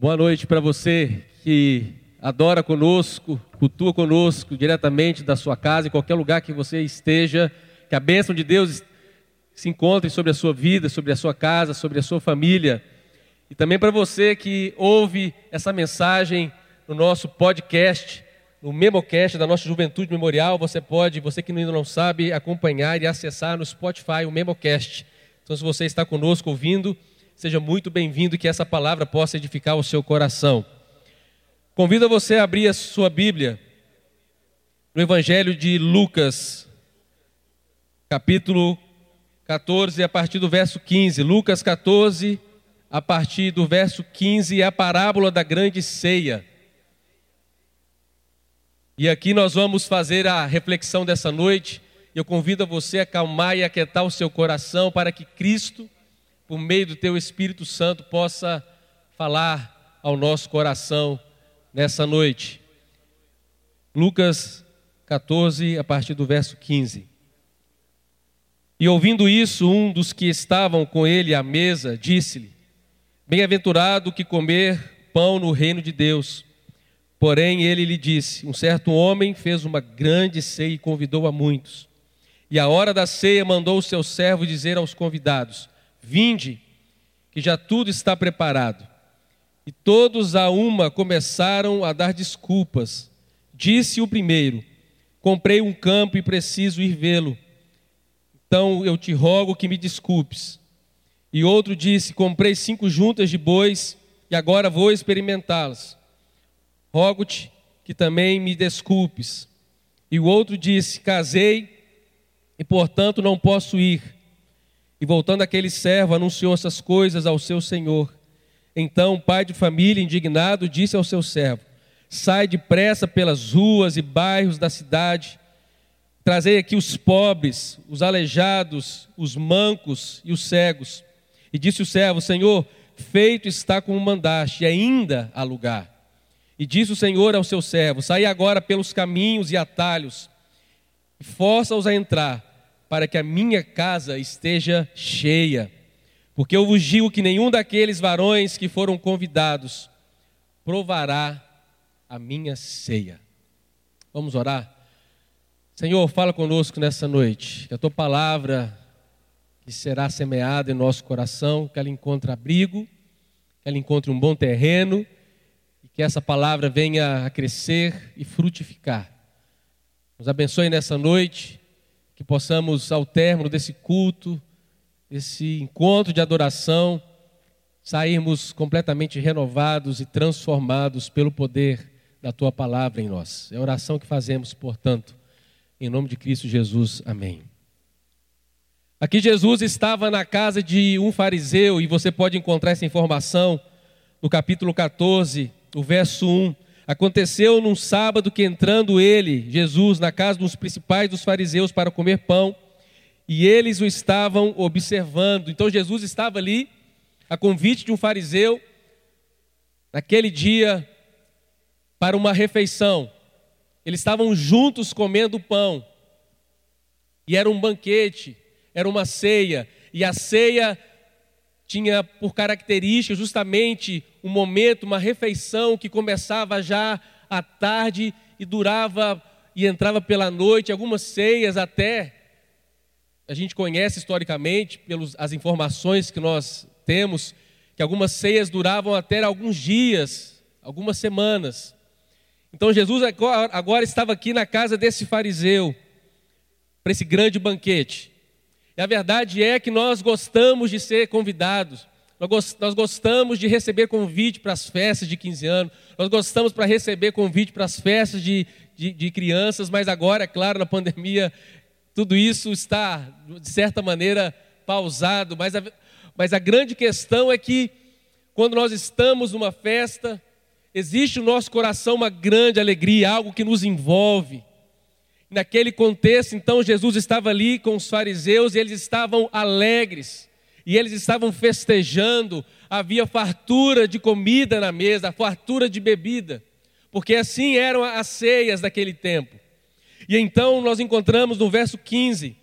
Boa noite para você que adora conosco, cultua conosco diretamente da sua casa, em qualquer lugar que você esteja. Que a bênção de Deus se encontre sobre a sua vida, sobre a sua casa, sobre a sua família. E também para você que ouve essa mensagem no nosso podcast, no Memocast da nossa Juventude Memorial, você pode, você que ainda não sabe, acompanhar e acessar no Spotify o Memocast. Então, se você está conosco ouvindo, Seja muito bem-vindo que essa palavra possa edificar o seu coração. Convido você a abrir a sua Bíblia no Evangelho de Lucas, capítulo 14, a partir do verso 15. Lucas 14, a partir do verso 15, é a parábola da grande ceia. E aqui nós vamos fazer a reflexão dessa noite. Eu convido você a acalmar e aquietar o seu coração para que Cristo por meio do teu Espírito Santo, possa falar ao nosso coração nessa noite. Lucas 14, a partir do verso 15. E ouvindo isso, um dos que estavam com ele à mesa disse-lhe: Bem-aventurado que comer pão no reino de Deus. Porém, ele lhe disse: Um certo homem fez uma grande ceia e convidou a muitos. E a hora da ceia mandou o seu servo dizer aos convidados: Vinde, que já tudo está preparado. E todos a uma começaram a dar desculpas. Disse o primeiro: Comprei um campo e preciso ir vê-lo. Então eu te rogo que me desculpes. E outro disse: Comprei cinco juntas de bois e agora vou experimentá-las. Rogo-te que também me desculpes. E o outro disse: Casei e portanto não posso ir. E voltando aquele servo, anunciou essas coisas ao seu senhor. Então o pai de família, indignado, disse ao seu servo: Sai depressa pelas ruas e bairros da cidade, trazei aqui os pobres, os aleijados, os mancos e os cegos. E disse o servo: Senhor, feito está como mandaste, e ainda há lugar. E disse o Senhor ao seu servo: Sai agora pelos caminhos e atalhos, e força-os a entrar para que a minha casa esteja cheia. Porque eu vos digo que nenhum daqueles varões que foram convidados provará a minha ceia. Vamos orar? Senhor, fala conosco nessa noite, que a tua palavra que será semeada em nosso coração, que ela encontre abrigo, que ela encontre um bom terreno e que essa palavra venha a crescer e frutificar. Nos abençoe nessa noite que possamos, ao término desse culto, desse encontro de adoração, sairmos completamente renovados e transformados pelo poder da tua palavra em nós. É a oração que fazemos, portanto, em nome de Cristo Jesus. Amém. Aqui Jesus estava na casa de um fariseu, e você pode encontrar essa informação no capítulo 14, o verso 1. Aconteceu num sábado que entrando ele, Jesus, na casa dos principais dos fariseus para comer pão, e eles o estavam observando. Então Jesus estava ali, a convite de um fariseu, naquele dia, para uma refeição. Eles estavam juntos comendo pão, e era um banquete, era uma ceia, e a ceia tinha por característica justamente um momento, uma refeição que começava já à tarde e durava e entrava pela noite, algumas ceias até. A gente conhece historicamente, pelas as informações que nós temos, que algumas ceias duravam até alguns dias, algumas semanas. Então Jesus agora, estava aqui na casa desse fariseu, para esse grande banquete. E a verdade é que nós gostamos de ser convidados. Nós gostamos de receber convite para as festas de 15 anos, nós gostamos para receber convite para as festas de, de, de, crianças, mas agora, é claro, na pandemia, tudo isso está, de certa maneira, pausado. Mas a, mas a grande questão é que, quando nós estamos numa festa, existe no nosso coração uma grande alegria, algo que nos envolve. Naquele contexto, então, Jesus estava ali com os fariseus e eles estavam alegres, e eles estavam festejando, havia fartura de comida na mesa, fartura de bebida, porque assim eram as ceias daquele tempo. E então nós encontramos no verso 15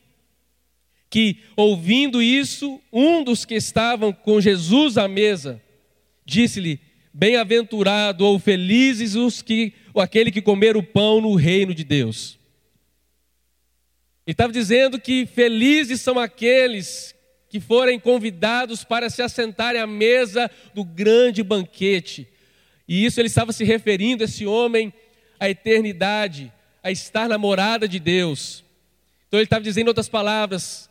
que, ouvindo isso, um dos que estavam com Jesus à mesa disse-lhe: Bem-aventurado ou felizes os que, ou aquele que comer o pão no reino de Deus. Ele estava dizendo que felizes são aqueles que forem convidados para se assentarem à mesa do grande banquete. E isso ele estava se referindo, esse homem, à eternidade, a estar na morada de Deus. Então ele estava dizendo, em outras palavras,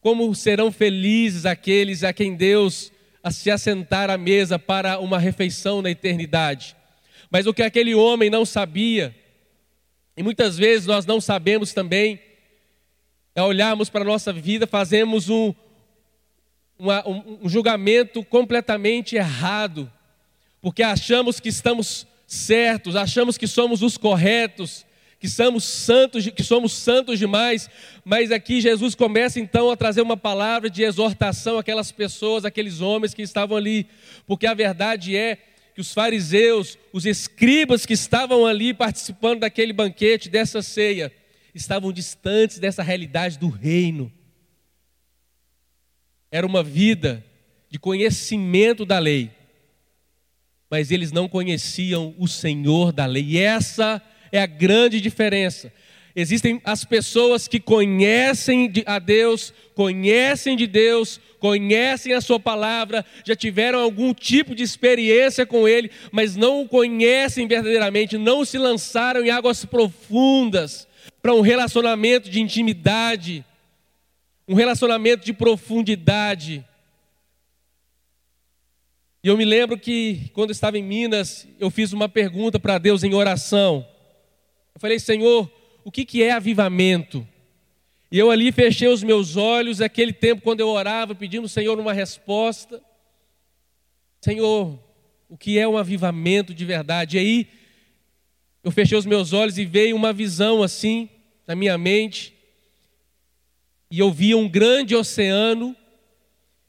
como serão felizes aqueles a quem Deus a se assentar à mesa para uma refeição na eternidade. Mas o que aquele homem não sabia, e muitas vezes nós não sabemos também, é olharmos para a nossa vida, fazemos um, uma, um, julgamento completamente errado, porque achamos que estamos certos, achamos que somos os corretos, que somos santos, que somos santos demais, mas aqui Jesus começa então a trazer uma palavra de exortação àquelas pessoas, aqueles homens que estavam ali, porque a verdade é que os fariseus, os escribas que estavam ali participando daquele banquete, dessa ceia, estavam distantes dessa realidade do reino. Era uma vida de conhecimento da lei, mas eles não conheciam o Senhor da lei. E essa é a grande diferença. Existem as pessoas que conhecem a Deus, conhecem de Deus, conhecem a Sua palavra, já tiveram algum tipo de experiência com Ele, mas não o conhecem verdadeiramente, não se lançaram em águas profundas para um relacionamento de intimidade, um relacionamento de profundidade. E eu me lembro que quando estava em Minas, eu fiz uma pergunta para Deus em oração. Eu falei, Senhor, o que, que é avivamento? E eu ali fechei os meus olhos, aquele tempo quando eu orava, pedindo ao Senhor uma resposta. Senhor, o que é um avivamento de verdade? E aí, eu fechei os meus olhos e veio uma visão assim na minha mente. E eu via um grande oceano.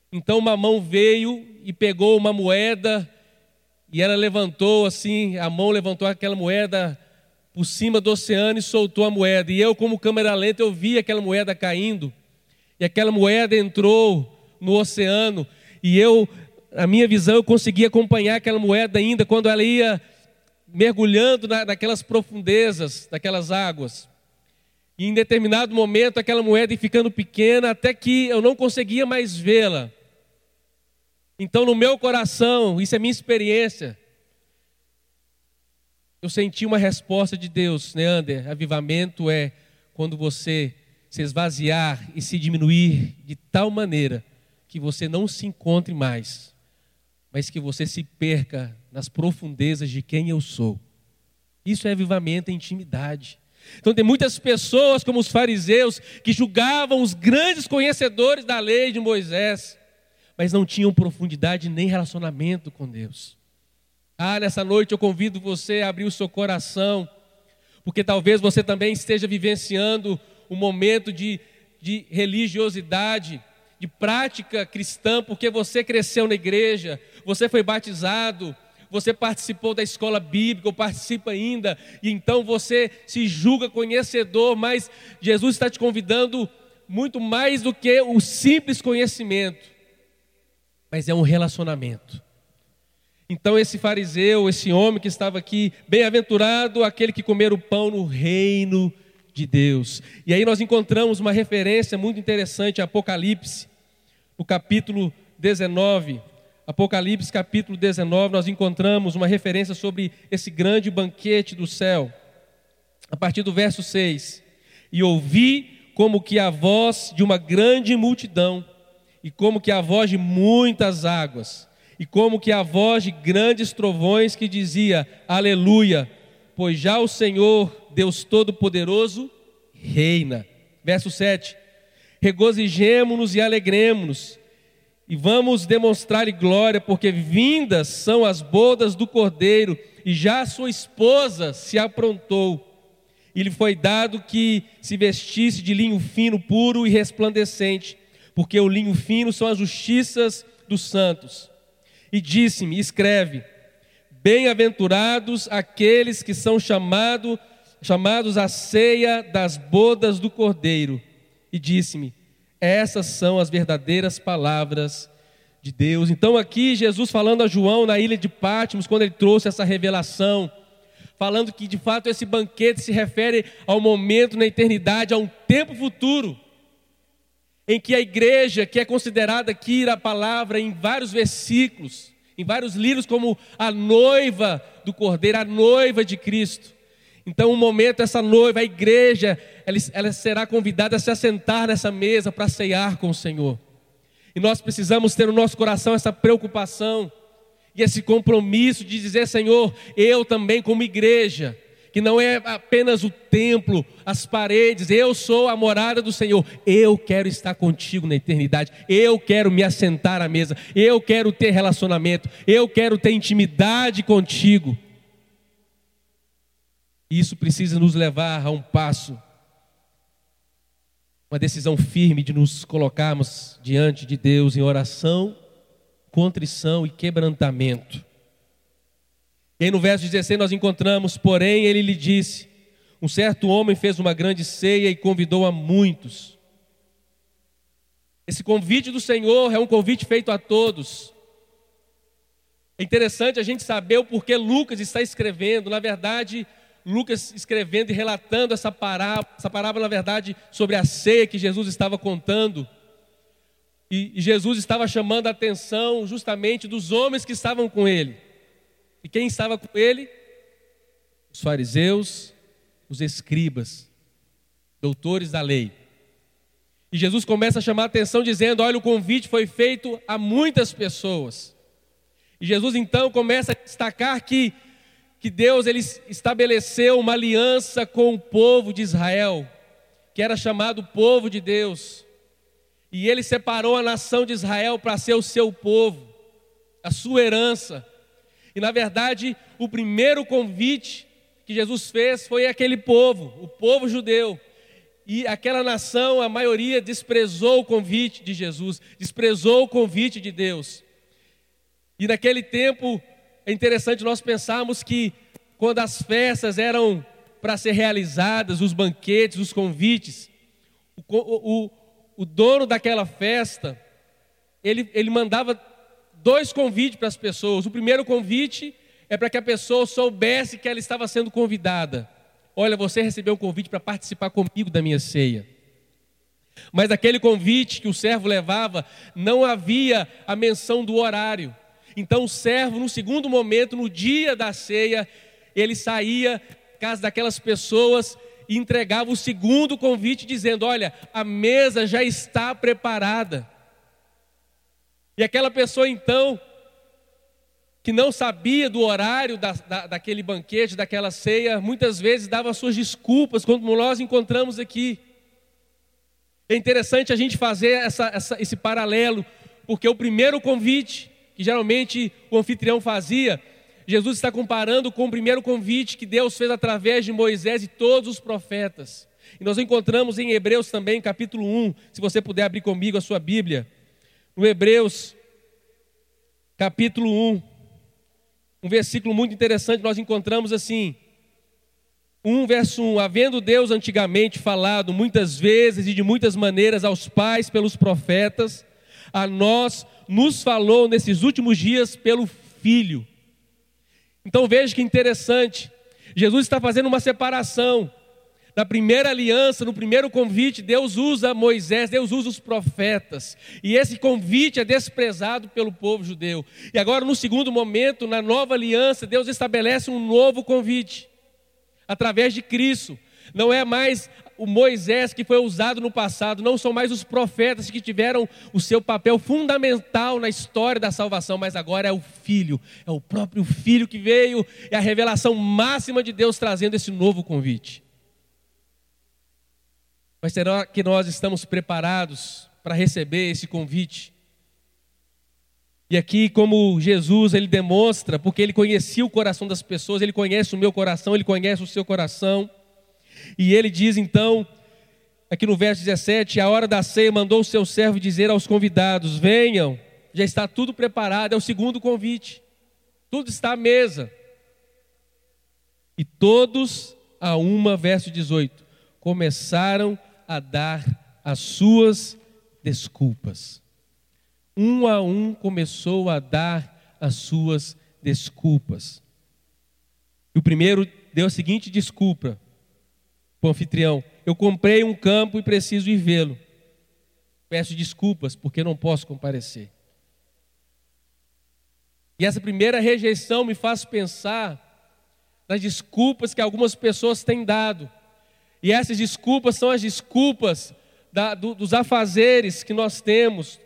Então uma mão veio e pegou uma moeda e ela levantou assim, a mão levantou aquela moeda por cima do oceano e soltou a moeda. E eu, como câmera lenta, eu vi aquela moeda caindo. E aquela moeda entrou no oceano. E eu, a minha visão, eu consegui acompanhar aquela moeda ainda quando ela ia mergulhando na, naquelas profundezas, daquelas águas. E em determinado momento, aquela moeda ia ficando pequena até que eu não conseguia mais vê-la. Então, no meu coração, isso é minha experiência, eu senti uma resposta de Deus, Neander. Né, avivamento é quando você se esvaziar e se diminuir de tal maneira que você não se encontre mais, mas que você se perca nas profundezas de quem eu sou. Isso é avivamento, é intimidade. Então tem muitas pessoas, como os fariseus, que julgavam os grandes conhecedores da lei de Moisés, mas não tinham profundidade nem relacionamento com Deus. Ah, nessa noite eu convido você a abrir o seu coração, porque talvez você também esteja vivenciando um momento de, de religiosidade, de prática cristã, porque você cresceu na igreja, você foi batizado, você participou da escola bíblica, ou participa ainda, e então você se julga conhecedor, mas Jesus está te convidando muito mais do que o simples conhecimento, mas é um relacionamento. Então, esse fariseu, esse homem que estava aqui, bem-aventurado aquele que comer o pão no reino de Deus. E aí nós encontramos uma referência muito interessante, Apocalipse, no capítulo 19. Apocalipse, capítulo 19, nós encontramos uma referência sobre esse grande banquete do céu. A partir do verso 6. E ouvi como que a voz de uma grande multidão, e como que a voz de muitas águas e como que a voz de grandes trovões que dizia: Aleluia, pois já o Senhor, Deus Todo-Poderoso, reina. Verso 7: Regozijemo-nos e alegremos-nos, e vamos demonstrar-lhe glória, porque vindas são as bodas do cordeiro, e já sua esposa se aprontou. E lhe foi dado que se vestisse de linho fino, puro e resplandecente, porque o linho fino são as justiças dos santos e disse-me: Escreve, bem-aventurados aqueles que são chamado, chamados à ceia das bodas do Cordeiro. E disse-me: Essas são as verdadeiras palavras de Deus. Então, aqui, Jesus falando a João na ilha de Pátimos, quando ele trouxe essa revelação, falando que de fato esse banquete se refere ao momento na eternidade, a um tempo futuro, em que a igreja, que é considerada aqui a palavra em vários versículos, em vários livros, como a noiva do Cordeiro, a noiva de Cristo. Então, um momento, essa noiva, a igreja, ela, ela será convidada a se assentar nessa mesa para ceiar com o Senhor. E nós precisamos ter no nosso coração essa preocupação e esse compromisso de dizer: Senhor, eu também, como igreja, que não é apenas o templo, as paredes, eu sou a morada do Senhor, eu quero estar contigo na eternidade, eu quero me assentar à mesa, eu quero ter relacionamento, eu quero ter intimidade contigo. Isso precisa nos levar a um passo uma decisão firme de nos colocarmos diante de Deus em oração, contrição e quebrantamento. E aí no verso 16 nós encontramos, porém ele lhe disse: Um certo homem fez uma grande ceia e convidou a muitos. Esse convite do Senhor é um convite feito a todos. É interessante a gente saber o porquê Lucas está escrevendo. Na verdade, Lucas escrevendo e relatando essa parábola, essa parábola, na verdade, sobre a ceia que Jesus estava contando. E, Jesus estava chamando a atenção justamente dos homens que estavam com ele. E quem estava com ele? Os fariseus, os escribas, doutores da lei. E Jesus começa a chamar a atenção dizendo: Olha, o convite foi feito a muitas pessoas. E Jesus então começa a destacar que que Deus ele estabeleceu uma aliança com o povo de Israel, que era chamado povo de Deus. E ele separou a nação de Israel para ser o seu povo, a sua herança. E na verdade, o primeiro convite que Jesus fez foi aquele povo, o povo judeu. E aquela nação, a maioria desprezou o convite de Jesus, desprezou o convite de Deus. E naquele tempo, é interessante nós pensarmos que quando as festas eram para ser realizadas, os banquetes, os convites, o, o, o dono daquela festa, ele, ele mandava dois convites para as pessoas. O primeiro convite é para que a pessoa soubesse que ela estava sendo convidada. Olha, você recebeu um convite para participar comigo da minha ceia. Mas aquele convite que o servo levava, não havia a menção do horário. Então o servo, no segundo momento, no dia da ceia, ele saía casa daquelas pessoas e entregava o segundo convite, dizendo: Olha, a mesa já está preparada. E aquela pessoa então, que não sabia do horário da, da, daquele banquete, daquela ceia, muitas vezes dava suas desculpas, como nós encontramos aqui. É interessante a gente fazer essa, essa, esse paralelo, porque o primeiro convite que geralmente o anfitrião fazia, Jesus está comparando com o primeiro convite que Deus fez através de Moisés e todos os profetas. E nós encontramos em Hebreus também, capítulo 1, se você puder abrir comigo a sua Bíblia. No Hebreus, capítulo 1, um versículo muito interessante, nós encontramos assim: 1 verso 1: Havendo Deus antigamente falado muitas vezes e de muitas maneiras aos pais pelos profetas, a nós nos falou nesses últimos dias pelo Filho. Então veja que interessante, Jesus está fazendo uma separação. Na primeira aliança, no primeiro convite, Deus usa Moisés, Deus usa os profetas. E esse convite é desprezado pelo povo judeu. E agora, no segundo momento, na nova aliança, Deus estabelece um novo convite através de Cristo. Não é mais o Moisés que foi usado no passado, não são mais os profetas que tiveram o seu papel fundamental na história da salvação, mas agora é o Filho, é o próprio Filho que veio, é a revelação máxima de Deus trazendo esse novo convite. Mas será que nós estamos preparados para receber esse convite? E aqui, como Jesus, ele demonstra, porque ele conhecia o coração das pessoas, ele conhece o meu coração, ele conhece o seu coração. E ele diz então, aqui no verso 17: A hora da ceia mandou o seu servo dizer aos convidados: Venham, já está tudo preparado. É o segundo convite, tudo está à mesa. E todos a uma, verso 18, começaram a dar as suas desculpas. um a um começou a dar as suas desculpas. E o primeiro deu a seguinte desculpa para o anfitrião: Eu comprei um campo e preciso ir vê-lo. Peço desculpas porque não posso comparecer. E essa primeira rejeição me faz pensar nas desculpas que algumas pessoas têm dado. E essas desculpas são as desculpas da, do, dos afazeres que nós temos,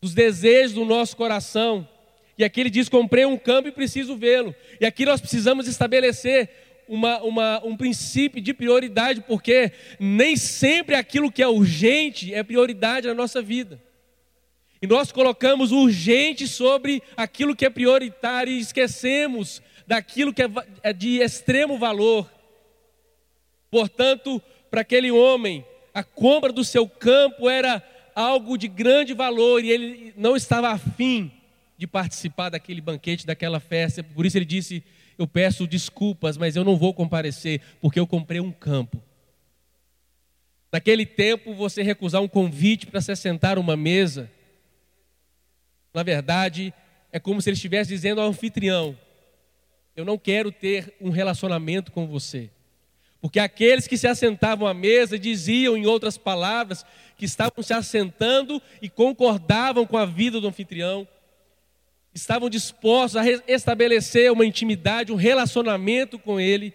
dos desejos do nosso coração. E aqui ele diz: comprei um campo e preciso vê-lo. E aqui nós precisamos estabelecer uma, uma, um princípio de prioridade, porque nem sempre aquilo que é urgente é prioridade na nossa vida. E nós colocamos urgente sobre aquilo que é prioritário e esquecemos daquilo que é, é de extremo valor. Portanto, para aquele homem, a compra do seu campo era algo de grande valor e ele não estava afim de participar daquele banquete, daquela festa. Por isso ele disse: Eu peço desculpas, mas eu não vou comparecer, porque eu comprei um campo. Naquele tempo, você recusar um convite para se sentar uma mesa na verdade, é como se ele estivesse dizendo ao anfitrião: Eu não quero ter um relacionamento com você. Porque aqueles que se assentavam à mesa diziam, em outras palavras, que estavam se assentando e concordavam com a vida do anfitrião, estavam dispostos a estabelecer uma intimidade, um relacionamento com ele.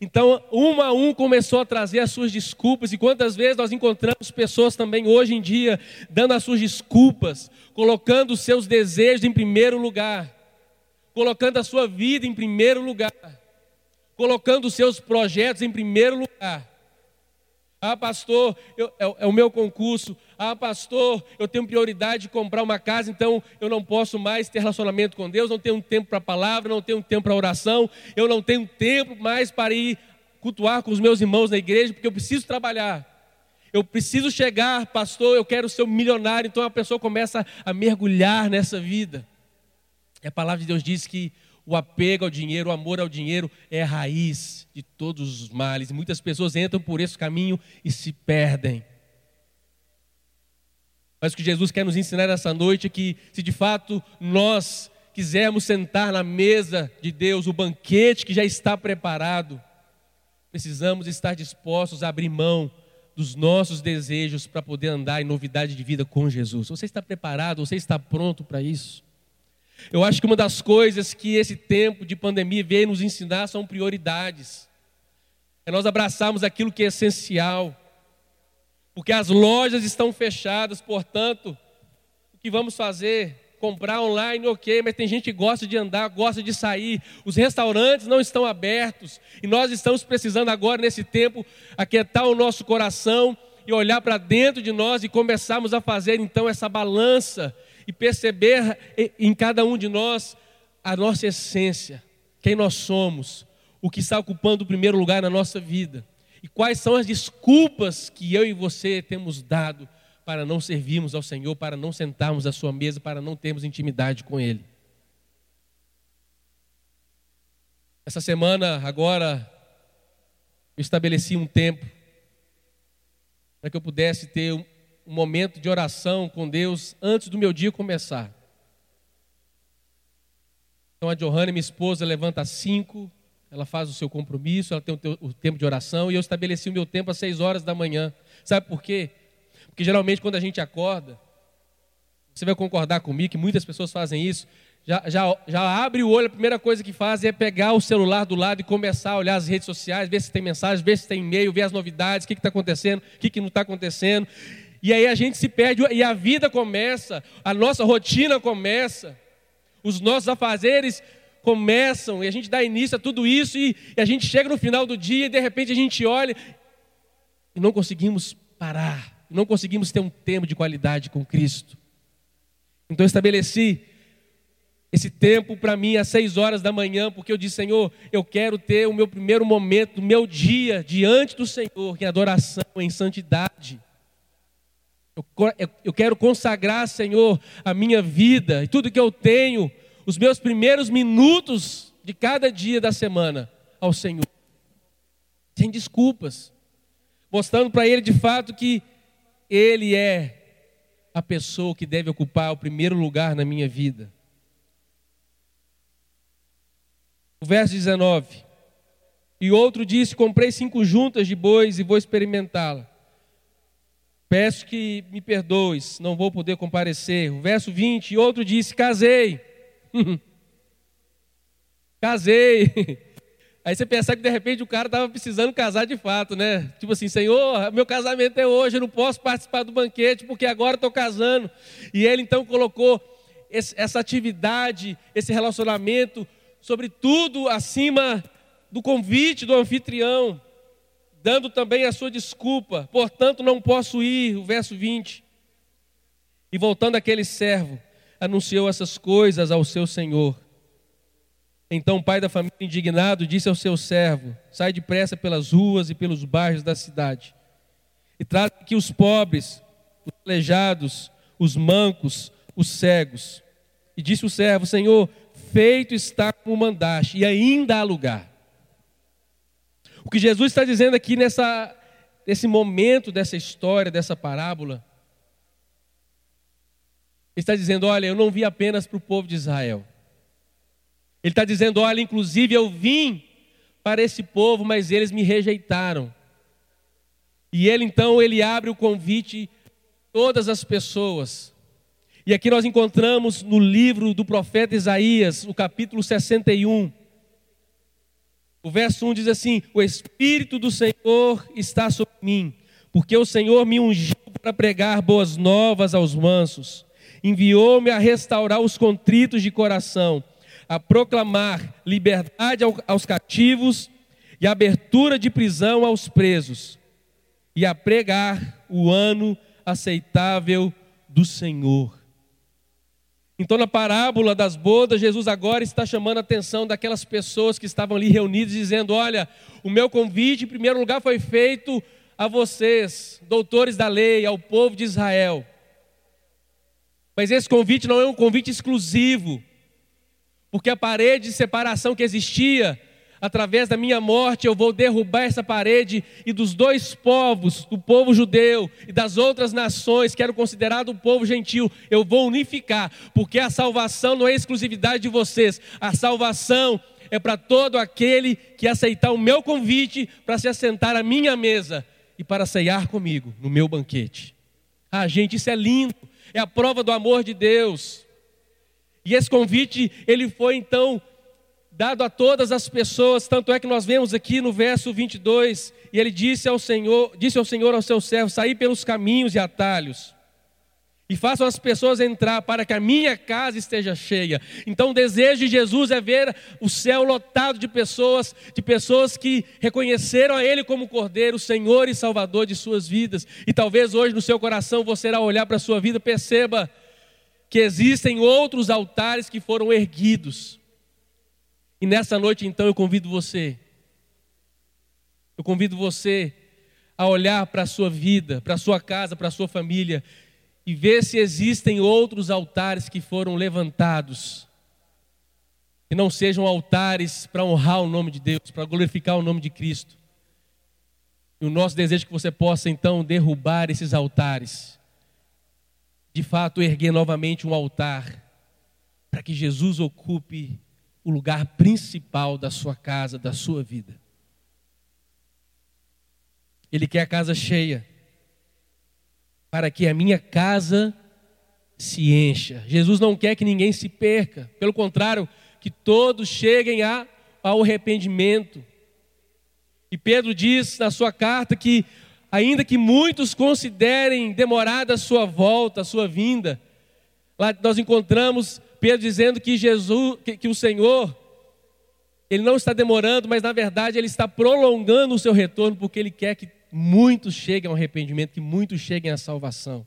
Então, um a um começou a trazer as suas desculpas, e quantas vezes nós encontramos pessoas também hoje em dia dando as suas desculpas, colocando os seus desejos em primeiro lugar, colocando a sua vida em primeiro lugar, colocando os seus projetos em primeiro lugar. Ah, pastor, eu, é, é, o meu concurso. Ah, pastor, eu tenho prioridade de comprar uma casa, então eu não posso mais ter relacionamento com Deus, não tenho tempo para a palavra, não tenho tempo para oração, eu não tenho tempo mais para ir cultuar com os meus irmãos na igreja, porque eu preciso trabalhar. Eu preciso chegar, pastor, eu quero ser um milionário. Então a pessoa começa a mergulhar nessa vida. E a palavra de Deus diz que o apego ao dinheiro, o amor ao dinheiro é a raiz de todos os males. Muitas pessoas entram por esse caminho e se perdem. Mas o que Jesus quer nos ensinar nessa noite é que, se de fato nós quisermos sentar na mesa de Deus, o banquete que já está preparado, precisamos estar dispostos a abrir mão dos nossos desejos para poder andar em novidade de vida com Jesus. Você está preparado? Você está pronto para isso? Eu acho que uma das coisas que esse tempo de pandemia veio nos ensinar são prioridades. É nós abraçarmos aquilo que é essencial. Porque as lojas estão fechadas, portanto, o que vamos fazer? Comprar online, ok, mas tem gente que gosta de andar, gosta de sair. Os restaurantes não estão abertos. E nós estamos precisando agora, nesse tempo, aquietar o nosso coração e olhar para dentro de nós e começarmos a fazer então essa balança e perceber em cada um de nós a nossa essência, quem nós somos, o que está ocupando o primeiro lugar na nossa vida e quais são as desculpas que eu e você temos dado para não servirmos ao Senhor, para não sentarmos à sua mesa, para não termos intimidade com Ele. Essa semana, agora, eu estabeleci um tempo para que eu pudesse ter um momento de oração com Deus antes do meu dia começar. Então a Johanna, minha esposa, levanta às cinco, ela faz o seu compromisso, ela tem o, teu, o, tempo de oração, e eu estabeleci o meu tempo às seis horas da manhã. Sabe por quê? Porque geralmente quando a gente acorda, você vai concordar comigo que muitas pessoas fazem isso, já, já, já abre o olho, a primeira coisa que faz é pegar o celular do lado e começar a olhar as redes sociais, ver se tem mensagem, ver se tem e-mail, ver as novidades, o que está acontecendo, o que, que não está acontecendo. E aí a gente se perde e a vida começa, a nossa rotina começa, os nossos afazeres começam e a gente dá início a tudo isso e, e a gente chega no final do dia e de repente a gente olha e não conseguimos parar, não conseguimos ter um tempo de qualidade com Cristo. Então eu estabeleci esse tempo para mim às seis horas da manhã, porque eu disse, Senhor, eu quero ter o meu primeiro momento do meu dia diante do Senhor, em adoração, em santidade. Eu, quero consagrar, Senhor, a minha vida e tudo que eu tenho, os meus primeiros minutos de cada dia da semana ao Senhor. Sem desculpas. Mostrando para Ele de fato que Ele é a pessoa que deve ocupar o primeiro lugar na minha vida. O verso 19. E outro disse: Comprei cinco juntas de bois e vou experimentá-la. Peço que me perdoes, não vou poder comparecer. O verso 20. E outro disse: Casei. Casei. Aí você pensa que de repente o cara estava precisando casar de fato, né? Tipo assim, Senhor, meu casamento é hoje, eu não posso participar do banquete porque agora estou casando. E ele então colocou esse, essa atividade, esse relacionamento, sobretudo acima do convite do anfitrião, dando também a sua desculpa. Portanto, não posso ir, o verso 20. E voltando aquele servo, anunciou essas coisas ao seu senhor. Então o pai da família, indignado, disse ao seu servo: Sai depressa pelas ruas e pelos bairros da cidade, e trata que os pobres, os aleijados, os mancos, os cegos. E disse o servo: Senhor, feito está como mandaste, e ainda há lugar. O que Jesus está dizendo aqui nessa, nesse momento dessa história, dessa parábola, ele está dizendo: Olha, eu não vi apenas para o povo de Israel. Ele está dizendo: olha, inclusive eu vim para esse povo, mas eles me rejeitaram. E ele então ele abre o convite todas as pessoas. E aqui nós encontramos no livro do profeta Isaías, o capítulo 61. O verso 1 diz assim: O Espírito do Senhor está sobre mim, porque o Senhor me ungiu para pregar boas novas aos mansos, enviou-me a restaurar os contritos de coração a proclamar liberdade aos cativos e abertura de prisão aos presos, e a pregar o ano aceitável do Senhor. Então, na parábola das bodas, Jesus agora está chamando a atenção daquelas pessoas que estavam ali reunidas, dizendo: Olha, o meu convite, em primeiro lugar, foi feito a vocês, doutores da lei, ao povo de Israel. Mas esse convite não é um convite exclusivo, porque a parede de separação que existia, através da minha morte, eu vou derrubar essa parede e dos dois povos, do povo judeu e das outras nações que eram considerados um povo gentil, eu vou unificar, porque a salvação não é exclusividade de vocês, a salvação é para todo aquele que aceitar o meu convite para se assentar à minha mesa e para ceiar comigo no meu banquete. Ah, gente, isso é lindo, é a prova do amor de Deus. E esse convite, ele foi então dado a todas as pessoas, tanto é que nós vemos aqui no verso 22, e ele disse ao Senhor, disse ao Senhor ao seu servo, sair pelos caminhos e atalhos, e façam as pessoas entrar para que a minha casa esteja cheia. Então o desejo de Jesus é ver o céu lotado de pessoas, de pessoas que reconheceram a Ele como Cordeiro, Senhor e Salvador de suas vidas. E talvez hoje no seu coração você ao olhar para a sua vida perceba que existem outros altares que foram erguidos. E nessa noite, então, eu convido você, eu convido você a olhar para a sua vida, para a sua casa, para a sua família e ver se existem outros altares que foram levantados. Que não sejam altares para honrar o nome de Deus, para glorificar o nome de Cristo. E o nosso desejo é que você possa então derrubar esses altares de fato erguer novamente um altar para que Jesus ocupe o lugar principal da sua casa, da sua vida. Ele quer a casa cheia, para que a minha casa se encha. Jesus não quer que ninguém se perca, pelo contrário, que todos cheguem a, ao arrependimento. E Pedro diz na sua carta que ainda que muitos considerem demorada a sua volta, a sua vinda. Lá nós encontramos Pedro dizendo que Jesus, que, que o Senhor, ele não está demorando, mas na verdade ele está prolongando o seu retorno, porque ele quer que muitos cheguem ao arrependimento, que muitos cheguem à salvação.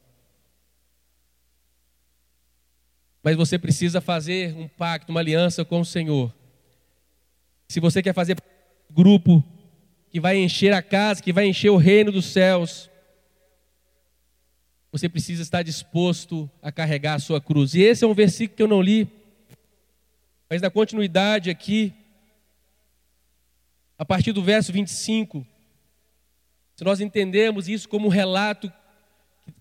Mas você precisa fazer um pacto, uma aliança com o Senhor. Se você quer fazer grupo que vai encher a casa, que vai encher o reino dos céus. Você precisa estar disposto a carregar a sua cruz. E esse é um versículo que eu não li, mas na continuidade aqui, a partir do verso 25, se nós entendemos isso como um relato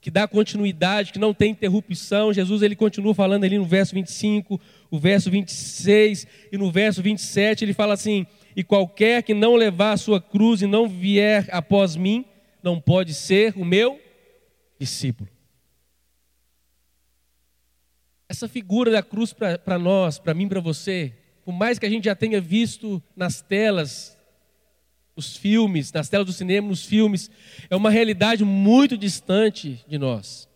que dá continuidade, que não tem interrupção. Jesus ele continua falando ali no verso 25, o verso 26 e no verso 27 ele fala assim: "E qualquer que não levar a sua cruz e não vier após mim, não pode ser o meu discípulo". Essa figura da cruz para nós, para mim, para você, por mais que a gente já tenha visto nas telas os filmes, nas telas do cinema, nos filmes, é uma realidade muito distante de nós.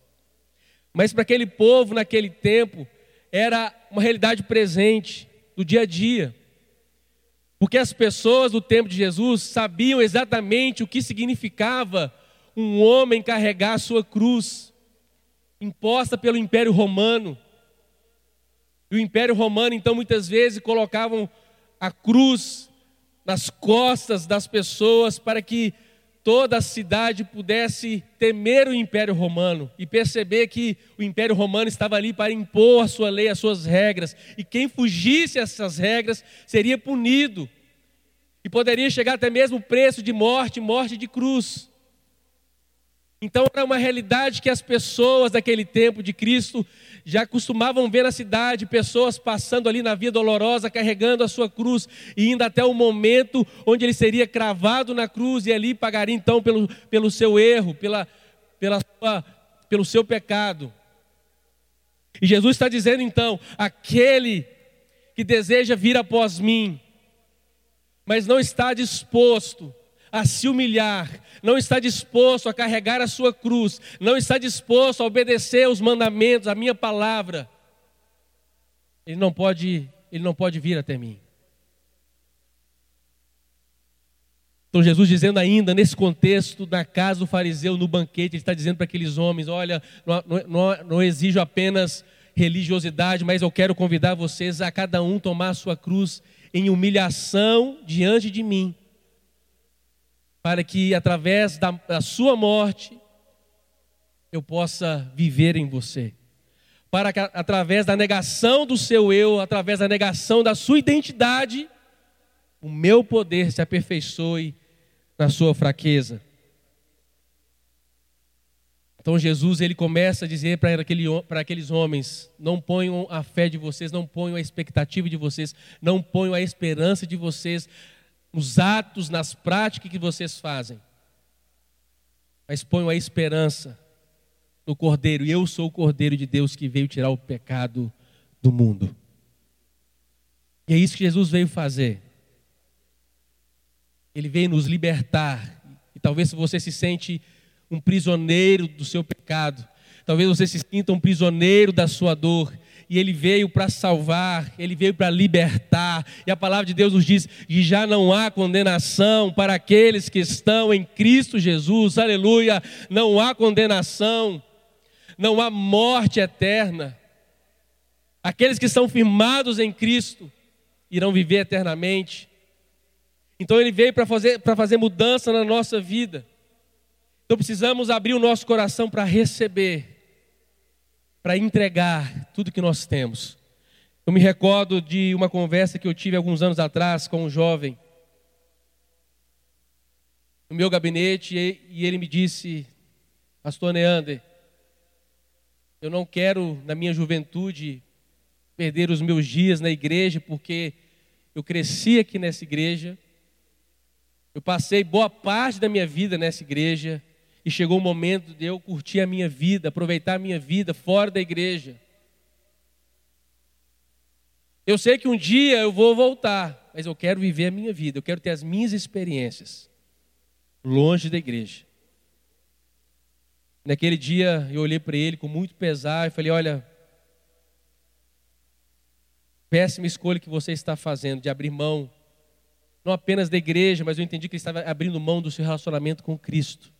Mas para aquele povo, naquele tempo, era uma realidade presente, do dia a dia. Porque as pessoas do tempo de Jesus sabiam exatamente o que significava um homem carregar a sua cruz, imposta pelo Império Romano. E o Império Romano, então, muitas vezes colocavam a cruz nas costas das pessoas para que toda a cidade pudesse temer o Império Romano e perceber que o Império Romano estava ali para impor a sua lei, as suas regras, e quem fugisse essas regras seria punido. E poderia chegar até mesmo o preço de morte, morte de cruz. Então era uma realidade que as pessoas daquele tempo de Cristo já costumavam ver na cidade, pessoas passando ali na via dolorosa, carregando a sua cruz, e indo até o momento onde ele seria cravado na cruz, e ali pagaria então pelo, pelo seu erro, pela, pela sua, pelo seu pecado. E Jesus está dizendo então: aquele que deseja vir após mim, mas não está disposto a se humilhar, não está disposto a carregar a sua cruz, não está disposto a obedecer os mandamentos, a minha palavra, ele não pode, ele não pode vir até mim. Então Jesus dizendo ainda nesse contexto, na casa do fariseu, no banquete, ele está dizendo para aqueles homens: olha, não, não, não exijo apenas religiosidade, mas eu quero convidar vocês a cada um tomar a sua cruz em humilhação diante de mim para que através da, da sua morte eu possa viver em você. Para que através da negação do seu eu, através da negação da sua identidade, o meu poder se aperfeiçoe na sua fraqueza. Então Jesus ele começa a dizer para aquele, aqueles homens: não ponham a fé de vocês, não ponham a expectativa de vocês, não ponham a esperança de vocês nos atos, nas práticas que vocês fazem. Mas ponham a esperança no Cordeiro, e eu sou o Cordeiro de Deus que veio tirar o pecado do mundo. E é isso que Jesus veio fazer. Ele veio nos libertar. E talvez se você se sente um prisioneiro do seu pecado, talvez você se sinta um prisioneiro da sua dor, e ele veio para salvar, ele veio para libertar. E a palavra de Deus nos diz que já não há condenação para aqueles que estão em Cristo Jesus. Aleluia! Não há condenação, não há morte eterna. Aqueles que são firmados em Cristo irão viver eternamente. Então ele veio para fazer, para fazer mudança na nossa vida. Então precisamos abrir o nosso coração para receber para entregar tudo que nós temos. Eu me recordo de uma conversa que eu tive alguns anos atrás com um jovem no meu gabinete e ele me disse, Pastor Neander, eu não quero na minha juventude perder os meus dias na igreja porque eu cresci aqui nessa igreja, eu passei boa parte da minha vida nessa igreja e chegou o momento de eu curtir a minha vida, aproveitar a minha vida fora da igreja. Eu sei que um dia eu vou voltar, mas eu quero viver a minha vida, eu quero ter as minhas experiências longe da igreja. Naquele dia eu olhei para ele com muito pesar e falei: Olha, péssima escolha que você está fazendo de abrir mão, não apenas da igreja, mas eu entendi que ele estava abrindo mão do seu relacionamento com Cristo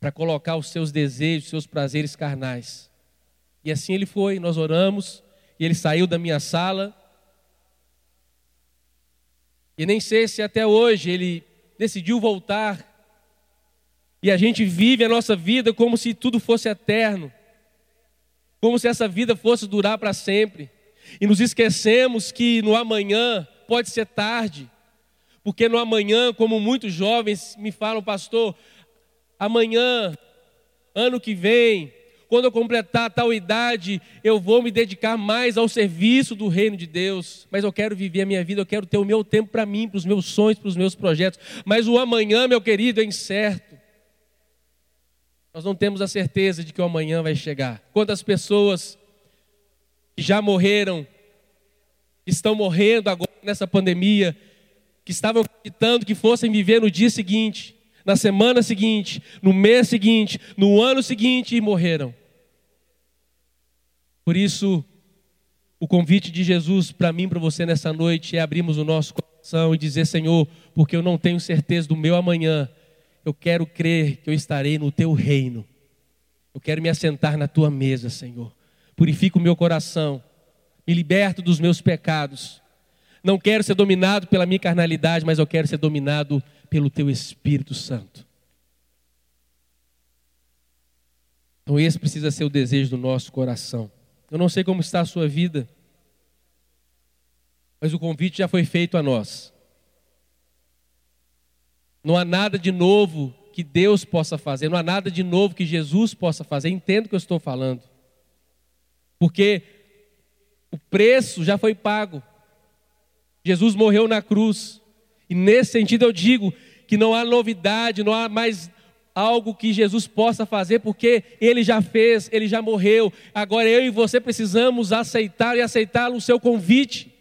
para colocar os seus desejos, os seus prazeres carnais. E assim ele foi, nós oramos, e ele saiu da minha sala. E nem sei se até hoje ele decidiu voltar. E a gente vive a nossa vida como se tudo fosse eterno, como se essa vida fosse durar para sempre. E nos esquecemos que no amanhã pode ser tarde, porque no amanhã, como muitos jovens me falam, pastor, amanhã ano que vem, quando eu completar tal idade, eu vou me dedicar mais ao serviço do reino de Deus. Mas eu quero viver a minha vida, eu quero ter o meu tempo para mim, para os meus sonhos, para os meus projetos. Mas o amanhã, meu querido, é incerto. Nós não temos a certeza de que o amanhã vai chegar. Quantas pessoas que já morreram, estão morrendo agora nessa pandemia, que estavam acreditando que fossem viver no dia seguinte, na semana seguinte, no mês seguinte, no ano seguinte e morreram. Por isso, o convite de Jesus para mim, para você nessa noite é abrirmos o nosso coração e dizer: Senhor, porque eu não tenho certeza do meu amanhã, eu quero crer que eu estarei no teu reino. Eu quero me assentar na tua mesa, Senhor. Purifica o meu coração, me liberto dos meus pecados. Não quero ser dominado pela minha carnalidade, mas eu quero ser dominado pelo teu Espírito Santo. Então, esse precisa ser o desejo do nosso coração. Eu não sei como está a sua vida, mas o convite já foi feito a nós. Não há nada de novo que Deus possa fazer, não há nada de novo que Jesus possa fazer. Entendo o que eu estou falando. Porque o preço já foi pago. Jesus morreu na cruz. E nesse sentido eu digo que não há novidade, não há mais algo que Jesus possa fazer, porque ele já fez, ele já morreu. Agora eu e você precisamos aceitar e aceitar o seu convite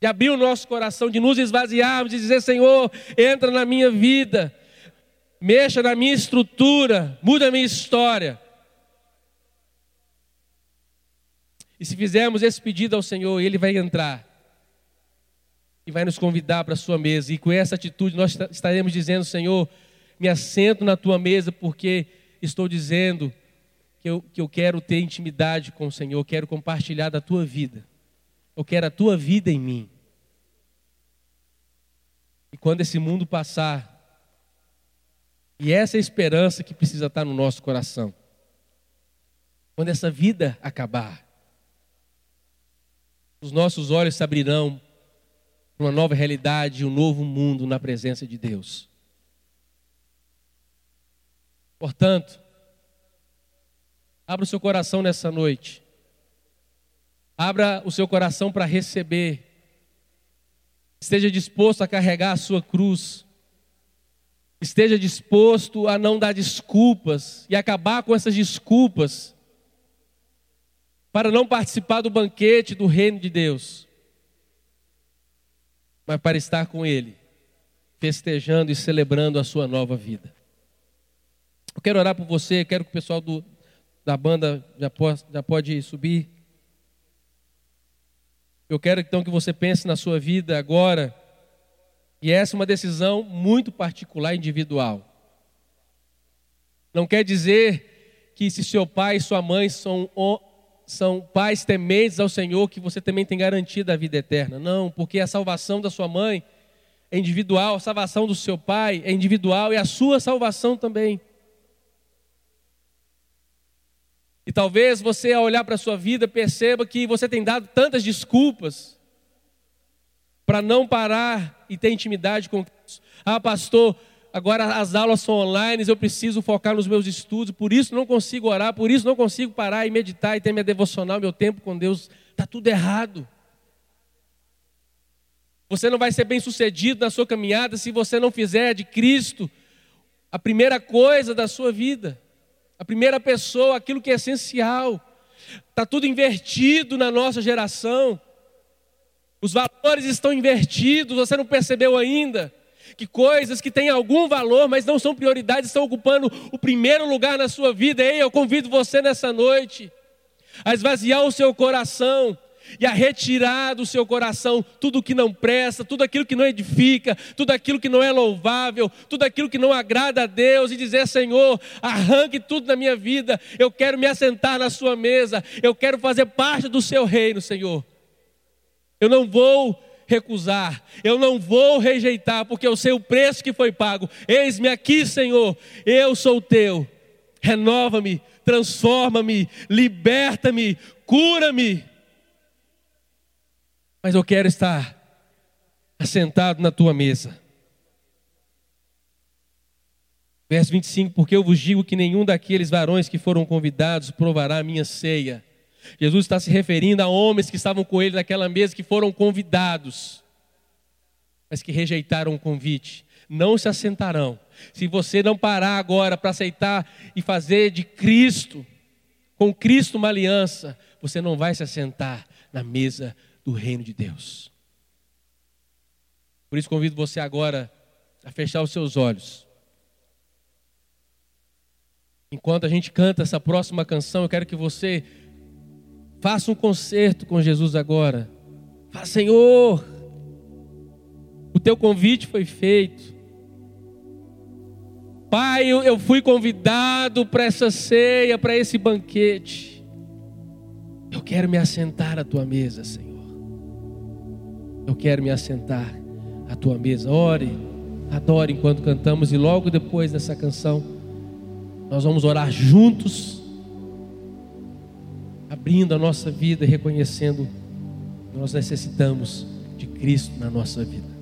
de abrir o nosso coração, de nos esvaziarmos, de dizer: Senhor, entra na minha vida, mexa na minha estrutura, muda a minha história. E se fizermos esse pedido ao Senhor, Ele vai entrar e vai nos convidar para a sua mesa. E com essa atitude nós estaremos dizendo: Senhor, me assento na tua mesa porque estou dizendo que eu, que eu quero ter intimidade com o Senhor, quero compartilhar da tua vida. Eu quero a tua vida em mim. E quando esse mundo passar, e essa é a esperança que precisa estar no nosso coração. Quando essa vida acabar, os nossos olhos se abrirão para uma nova realidade, um novo mundo na presença de Deus. Portanto, abra o seu coração nessa noite. Abra o seu coração para receber. Esteja disposto a carregar a sua cruz. Esteja disposto a não dar desculpas e acabar com essas desculpas para não participar do banquete do reino de Deus, mas para estar com Ele, festejando e celebrando a sua nova vida. Eu quero orar por você, quero que o pessoal do, da banda já, pode, já pode subir. Eu quero então que você pense na sua vida agora. E essa é uma decisão muito particular, individual. Não quer dizer que se seu pai e sua mãe são, são pais tementes ao Senhor, que você também tem garantido a vida eterna. Não, porque a salvação da sua mãe é individual, a salvação do seu pai é individual e a sua salvação também. E talvez você, ao olhar para a sua vida, perceba que você tem dado tantas desculpas para não parar e ter intimidade com Deus. Ah, pastor, agora as aulas são online, eu preciso focar nos meus estudos, por isso não consigo orar, por isso não consigo parar e meditar e ter minha devocional, meu tempo com Deus. Está tudo errado. Você não vai ser bem sucedido na sua caminhada se você não fizer de Cristo a primeira coisa da sua vida a primeira pessoa, aquilo que é essencial. Está tudo invertido na nossa geração. Os valores estão invertidos, você não percebeu ainda? Que coisas que têm algum valor, mas não são prioridades, estão ocupando o primeiro lugar na sua vida. Ei, eu convido você nessa noite a esvaziar o seu coração e a retirar do seu coração tudo que não presta, tudo aquilo que não edifica, tudo aquilo que não é louvável, tudo aquilo que não agrada a Deus e dizer: Senhor, arranque tudo da minha vida, eu quero me assentar na Sua mesa, eu quero fazer parte do Seu reino, Senhor. Eu não vou recusar, eu não vou rejeitar, porque eu sei o preço que foi pago. Eis-me aqui, Senhor, eu sou teu. Renova-me, transforma-me, liberta-me, cura-me mas eu quero estar assentado na tua mesa. Verso 25: Porque eu vos digo que nenhum daqueles varões que foram convidados provará a minha ceia. Jesus está se referindo a homens que estavam com ele naquela mesa, que foram convidados, mas que rejeitaram o convite. Não se assentarão. Se você não parar agora para aceitar e fazer de Cristo, com Cristo uma aliança, você não vai se assentar na mesa do reino de Deus. Por isso convido você agora a fechar os seus olhos. Enquanto a gente canta essa próxima canção, eu quero que você faça um concerto com Jesus agora. Fala, Senhor, o teu convite foi feito. Pai, eu fui convidado para essa ceia, para esse banquete. Eu quero me assentar à tua mesa, Senhor. Eu quero me assentar à tua mesa. Ore, adore enquanto cantamos e logo depois dessa canção nós vamos orar juntos, abrindo a nossa vida e reconhecendo que nós necessitamos de Cristo na nossa vida.